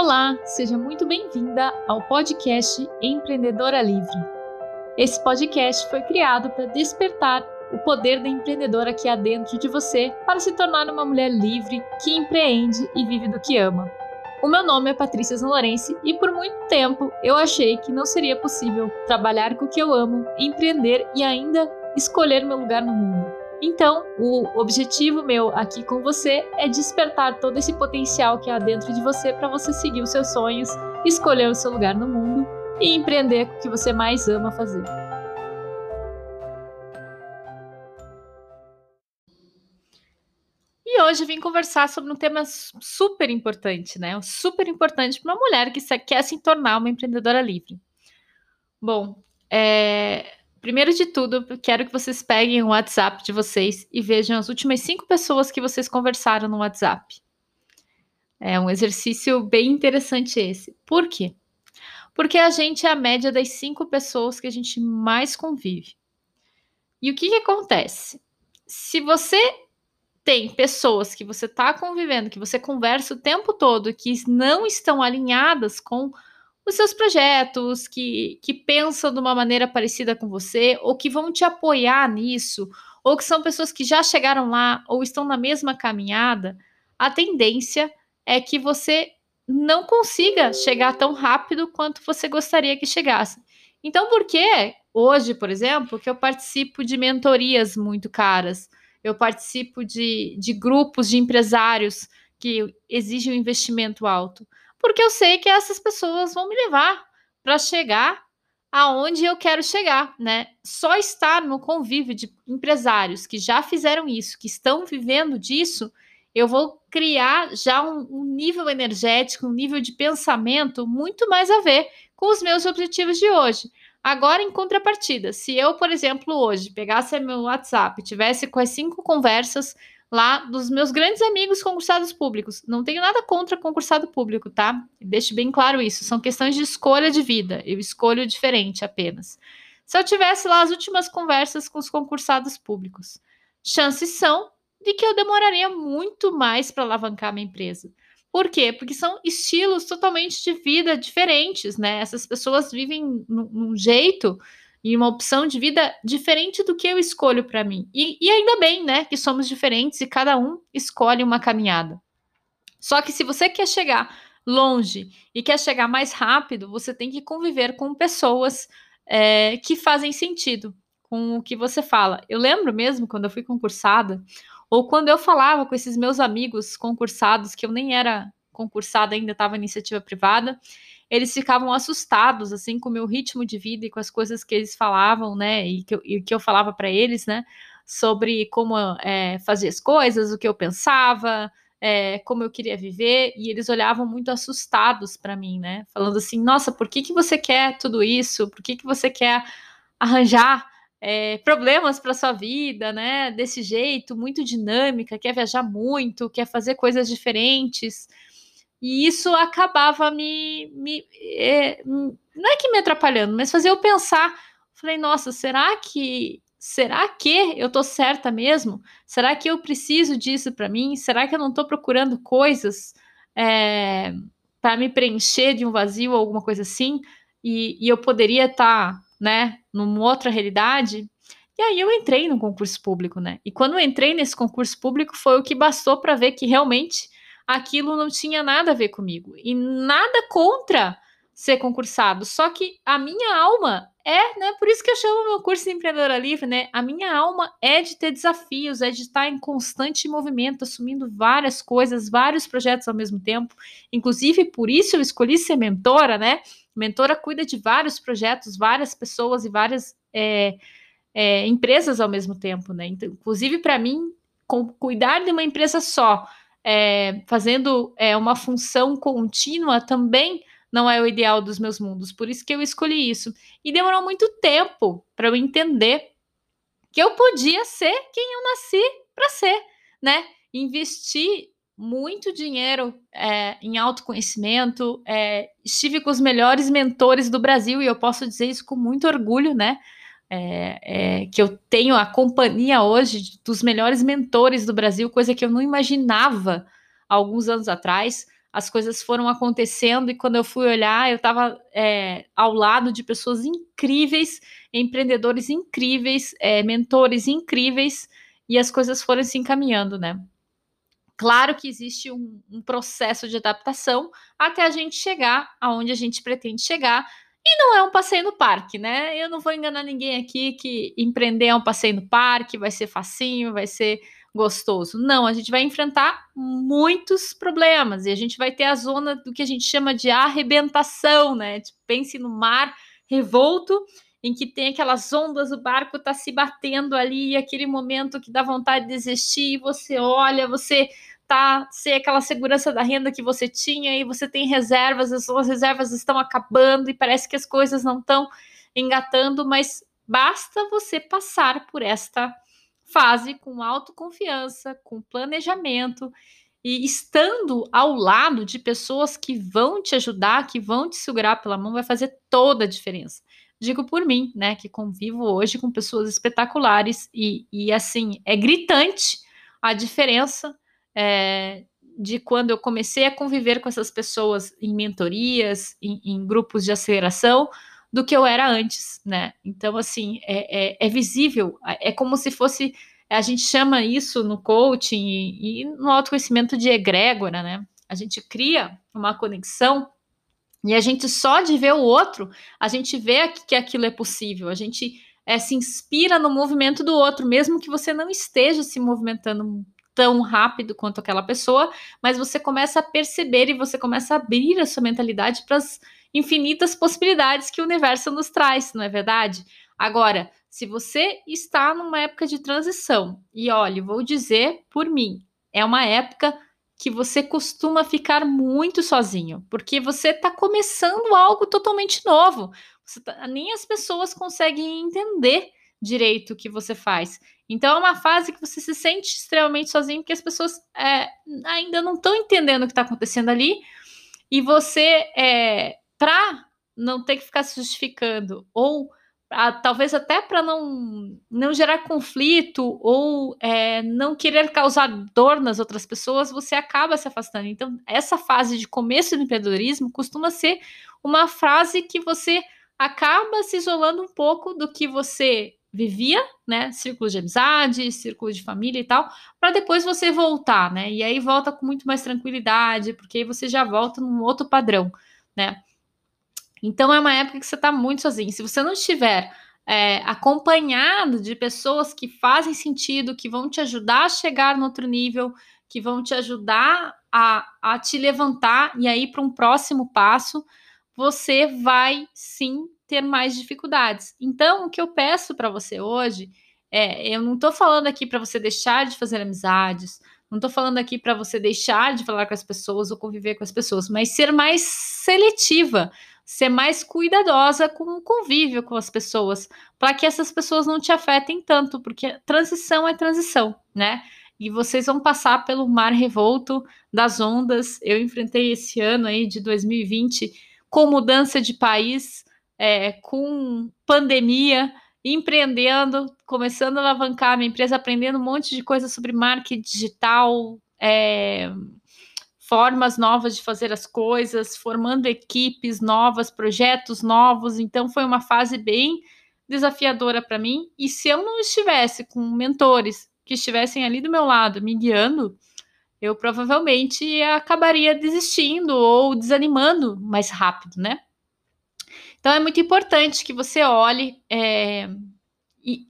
Olá, seja muito bem-vinda ao podcast Empreendedora Livre. Esse podcast foi criado para despertar o poder da empreendedora que há dentro de você para se tornar uma mulher livre que empreende e vive do que ama. O meu nome é Patrícia Zanlorense e por muito tempo eu achei que não seria possível trabalhar com o que eu amo, empreender e ainda escolher meu lugar no mundo. Então, o objetivo meu aqui com você é despertar todo esse potencial que há dentro de você para você seguir os seus sonhos, escolher o seu lugar no mundo e empreender o que você mais ama fazer. E hoje vim conversar sobre um tema super importante, né? Super importante para uma mulher que quer se tornar uma empreendedora livre. Bom, é, Primeiro de tudo, quero que vocês peguem o WhatsApp de vocês e vejam as últimas cinco pessoas que vocês conversaram no WhatsApp. É um exercício bem interessante esse. Por quê? Porque a gente é a média das cinco pessoas que a gente mais convive. E o que, que acontece? Se você tem pessoas que você está convivendo, que você conversa o tempo todo, que não estão alinhadas com os seus projetos, que, que pensam de uma maneira parecida com você, ou que vão te apoiar nisso, ou que são pessoas que já chegaram lá ou estão na mesma caminhada, a tendência é que você não consiga chegar tão rápido quanto você gostaria que chegasse. Então, por que hoje, por exemplo, que eu participo de mentorias muito caras? Eu participo de, de grupos de empresários que exigem um investimento alto porque eu sei que essas pessoas vão me levar para chegar aonde eu quero chegar, né? Só estar no convívio de empresários que já fizeram isso, que estão vivendo disso, eu vou criar já um, um nível energético, um nível de pensamento muito mais a ver com os meus objetivos de hoje. Agora, em contrapartida, se eu, por exemplo, hoje pegasse meu WhatsApp, tivesse com as cinco conversas lá dos meus grandes amigos concursados públicos. Não tenho nada contra concursado público, tá? Deixe bem claro isso. São questões de escolha de vida. Eu escolho diferente apenas. Se eu tivesse lá as últimas conversas com os concursados públicos, chances são de que eu demoraria muito mais para alavancar minha empresa. Por quê? Porque são estilos totalmente de vida diferentes, né? Essas pessoas vivem num, jeito e uma opção de vida diferente do que eu escolho para mim. E, e, ainda bem, né, que somos diferentes e cada um escolhe uma caminhada. Só que se você quer chegar longe e quer chegar mais rápido, você tem que conviver com pessoas é, que fazem sentido com o que você fala. Eu lembro mesmo quando eu fui concursada, ou quando eu falava com esses meus amigos concursados, que eu nem era concursada ainda, estava iniciativa privada, eles ficavam assustados, assim, com o meu ritmo de vida e com as coisas que eles falavam, né, e que eu, e que eu falava para eles, né, sobre como é, fazer as coisas, o que eu pensava, é, como eu queria viver, e eles olhavam muito assustados para mim, né, falando assim, nossa, por que, que você quer tudo isso? Por que, que você quer arranjar é, problemas para sua vida, né, desse jeito, muito dinâmica, quer viajar muito, quer fazer coisas diferentes, e isso acabava me. me é, não é que me atrapalhando, mas fazia eu pensar. Falei, nossa, será que. Será que eu tô certa mesmo? Será que eu preciso disso para mim? Será que eu não tô procurando coisas é, para me preencher de um vazio ou alguma coisa assim? E, e eu poderia estar, tá, né, numa outra realidade? E aí eu entrei no concurso público, né? E quando eu entrei nesse concurso público foi o que bastou para ver que realmente aquilo não tinha nada a ver comigo. E nada contra ser concursado, só que a minha alma é, né? Por isso que eu chamo meu curso de empreendedora livre, né? A minha alma é de ter desafios, é de estar em constante movimento, assumindo várias coisas, vários projetos ao mesmo tempo. Inclusive, por isso eu escolhi ser mentora, né? Mentora cuida de vários projetos, várias pessoas e várias é, é, empresas ao mesmo tempo, né? Então, inclusive, para mim, com, cuidar de uma empresa só é, fazendo é, uma função contínua também não é o ideal dos meus mundos. Por isso que eu escolhi isso. E demorou muito tempo para eu entender que eu podia ser quem eu nasci para ser, né? Investir muito dinheiro é, em autoconhecimento, é, estive com os melhores mentores do Brasil e eu posso dizer isso com muito orgulho, né? É, é, que eu tenho a companhia hoje dos melhores mentores do Brasil, coisa que eu não imaginava alguns anos atrás. as coisas foram acontecendo e quando eu fui olhar, eu estava é, ao lado de pessoas incríveis, empreendedores incríveis, é, mentores incríveis, e as coisas foram se encaminhando, né? Claro que existe um, um processo de adaptação até a gente chegar aonde a gente pretende chegar, e não é um passeio no parque, né? Eu não vou enganar ninguém aqui que empreender é um passeio no parque, vai ser facinho, vai ser gostoso. Não, a gente vai enfrentar muitos problemas e a gente vai ter a zona do que a gente chama de arrebentação, né? Tipo, pense no mar revolto em que tem aquelas ondas, o barco tá se batendo ali, e aquele momento que dá vontade de desistir, e você olha, você tá sem aquela segurança da renda que você tinha e você tem reservas, as suas reservas estão acabando e parece que as coisas não estão engatando, mas basta você passar por esta fase com autoconfiança, com planejamento e estando ao lado de pessoas que vão te ajudar, que vão te segurar pela mão, vai fazer toda a diferença. Digo por mim, né, que convivo hoje com pessoas espetaculares e, e assim, é gritante a diferença é, de quando eu comecei a conviver com essas pessoas em mentorias, em, em grupos de aceleração, do que eu era antes, né? Então, assim, é, é, é visível, é como se fosse. A gente chama isso no coaching e, e no autoconhecimento de egrégora, né? A gente cria uma conexão e a gente só de ver o outro, a gente vê que aquilo é possível, a gente é, se inspira no movimento do outro, mesmo que você não esteja se movimentando tão rápido quanto aquela pessoa, mas você começa a perceber e você começa a abrir a sua mentalidade para as infinitas possibilidades que o universo nos traz, não é verdade? Agora, se você está numa época de transição, e olha, vou dizer por mim, é uma época que você costuma ficar muito sozinho, porque você está começando algo totalmente novo. Tá, nem as pessoas conseguem entender direito o que você faz. Então é uma fase que você se sente extremamente sozinho, porque as pessoas é, ainda não estão entendendo o que está acontecendo ali, e você, é, para não ter que ficar se justificando, ou a, talvez até para não, não gerar conflito ou é, não querer causar dor nas outras pessoas, você acaba se afastando. Então, essa fase de começo do empreendedorismo costuma ser uma fase que você acaba se isolando um pouco do que você vivia, né? Círculo de amizade, círculo de família e tal, para depois você voltar, né? E aí volta com muito mais tranquilidade, porque aí você já volta num outro padrão, né? Então é uma época que você está muito sozinho. Se você não estiver é, acompanhado de pessoas que fazem sentido, que vão te ajudar a chegar no outro nível, que vão te ajudar a, a te levantar e aí para um próximo passo, você vai sim ter mais dificuldades. Então, o que eu peço para você hoje é: eu não estou falando aqui para você deixar de fazer amizades, não estou falando aqui para você deixar de falar com as pessoas ou conviver com as pessoas, mas ser mais seletiva ser mais cuidadosa com o convívio com as pessoas, para que essas pessoas não te afetem tanto, porque transição é transição, né? E vocês vão passar pelo mar revolto das ondas. Eu enfrentei esse ano aí de 2020 com mudança de país, é, com pandemia, empreendendo, começando a alavancar minha empresa, aprendendo um monte de coisa sobre marketing digital, é, formas novas de fazer as coisas, formando equipes novas, projetos novos. Então foi uma fase bem desafiadora para mim. E se eu não estivesse com mentores que estivessem ali do meu lado me guiando, eu provavelmente acabaria desistindo ou desanimando mais rápido, né? Então é muito importante que você olhe é,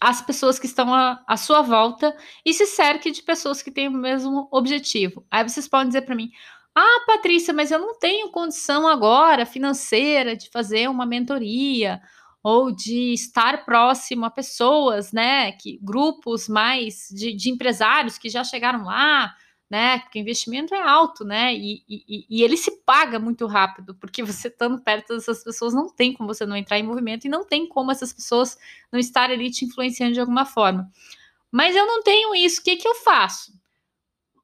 as pessoas que estão à, sua volta e se cerque de pessoas que têm o mesmo objetivo. Aí vocês podem dizer para mim: Ah, Patrícia, mas eu não tenho condição agora financeira de fazer uma mentoria ou de estar próximo a pessoas, né? Que grupos mais de, de empresários que já chegaram lá né? Porque investimento é alto, né? E, e, e, ele se paga muito rápido, porque você estando perto dessas pessoas não tem como você não entrar em movimento e não tem como essas pessoas não estarem ali te influenciando de alguma forma. Mas eu não tenho isso, o que, que eu faço?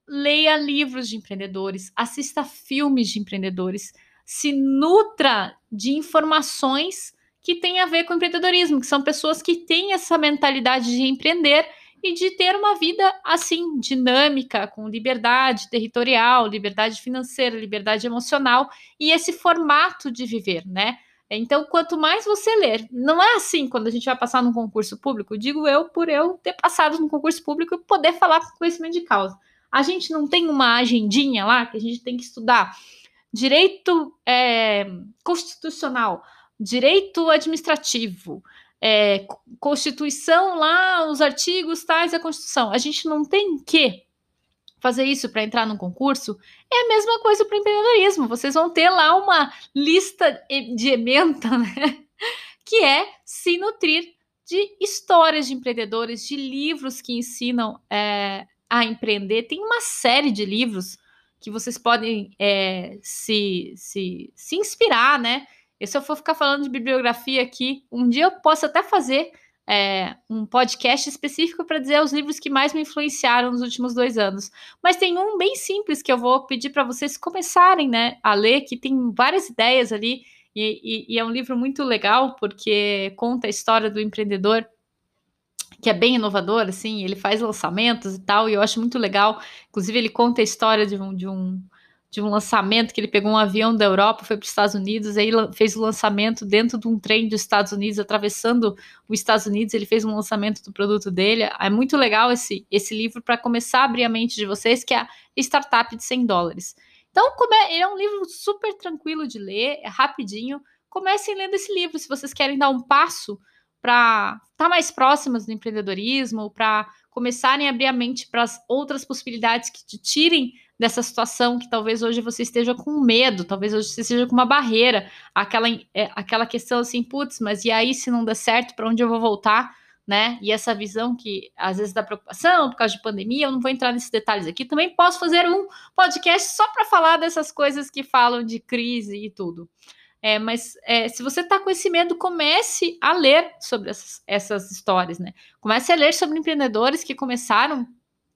Leia livros de empreendedores, assista filmes de empreendedores, se nutra de informações que têm a ver com empreendedorismo, que são pessoas que têm essa mentalidade de empreender e de ter uma vida assim dinâmica, com liberdade territorial, liberdade financeira, liberdade emocional e esse formato de viver, né? Então, quanto mais você ler, não é assim quando a gente vai passar num concurso público, digo eu por eu ter passado num concurso público e poder falar com conhecimento de causa. A gente não tem uma agendinha lá que a gente tem que estudar direito é, constitucional, direito administrativo, é, Constituição lá, os artigos tais da Constituição. A gente não tem que fazer isso para entrar num concurso. É a mesma coisa para empreendedorismo. Vocês vão ter lá uma lista de ementa, né? Que é se nutrir de histórias de empreendedores, de livros que ensinam é, a empreender. Tem uma série de livros que vocês podem é, se, se, se inspirar, né? E se eu for ficar falando de bibliografia aqui, um dia eu posso até fazer é, um podcast específico para dizer os livros que mais me influenciaram nos últimos dois anos. Mas tem um bem simples que eu vou pedir para vocês começarem né, a ler, que tem várias ideias ali, e, e, e é um livro muito legal, porque conta a história do empreendedor que é bem inovador, assim, ele faz lançamentos e tal, e eu acho muito legal. Inclusive, ele conta a história de um, de um, de um lançamento que ele pegou um avião da Europa, foi para os Estados Unidos, aí fez o lançamento dentro de um trem dos Estados Unidos, atravessando os Estados Unidos, ele fez um lançamento do produto dele. É muito legal esse, esse livro para começar a abrir a mente de vocês, que é a Startup de 100 dólares. Então, é, ele é um livro super tranquilo de ler, é rapidinho. Comecem lendo esse livro se vocês querem dar um passo para estar tá mais próximas do empreendedorismo, para começarem a abrir a mente para as outras possibilidades que te tirem dessa situação que talvez hoje você esteja com medo, talvez hoje você esteja com uma barreira, aquela, é, aquela questão assim, putz, mas e aí se não der certo, para onde eu vou voltar? Né? E essa visão que às vezes dá preocupação por causa de pandemia, eu não vou entrar nesses detalhes aqui. Também posso fazer um podcast só para falar dessas coisas que falam de crise e tudo. É, mas é, se você está com esse medo, comece a ler sobre essas, essas histórias, né? Comece a ler sobre empreendedores que começaram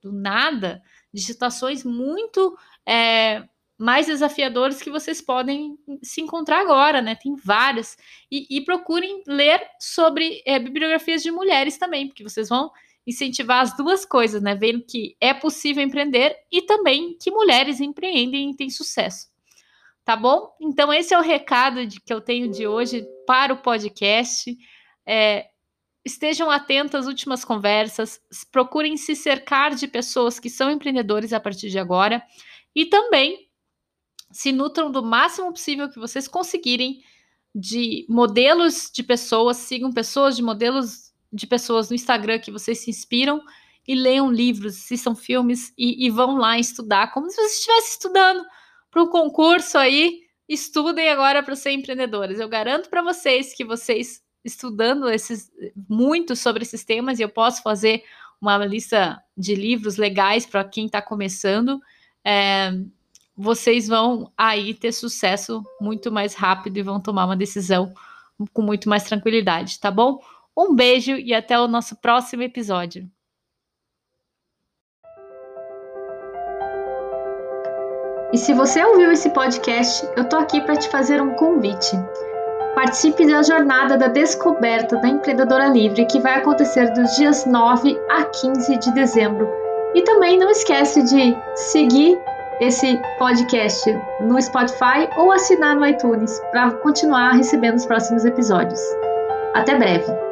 do nada, de situações muito é, mais desafiadoras que vocês podem se encontrar agora, né? Tem várias. E, e procurem ler sobre é, bibliografias de mulheres também, porque vocês vão incentivar as duas coisas, né? Vendo que é possível empreender e também que mulheres empreendem e têm sucesso. Tá bom? Então, esse é o recado de, que eu tenho de hoje para o podcast. É, estejam atentos às últimas conversas, procurem se cercar de pessoas que são empreendedores a partir de agora e também se nutram do máximo possível que vocês conseguirem de modelos de pessoas, sigam pessoas de modelos de pessoas no Instagram que vocês se inspiram e leiam livros, assistam filmes e, e vão lá estudar como se vocês estivessem estudando para o concurso aí. Estudem agora para ser empreendedores. Eu garanto para vocês que vocês estudando esses muito sobre esses temas e eu posso fazer uma lista de livros legais para quem está começando. É, vocês vão aí ter sucesso muito mais rápido e vão tomar uma decisão com muito mais tranquilidade, tá bom? Um beijo e até o nosso próximo episódio. E se você ouviu esse podcast, eu tô aqui para te fazer um convite. Participe da jornada da descoberta da empreendedora livre que vai acontecer dos dias 9 a 15 de dezembro. E também não esquece de seguir esse podcast no Spotify ou assinar no iTunes para continuar recebendo os próximos episódios. Até breve!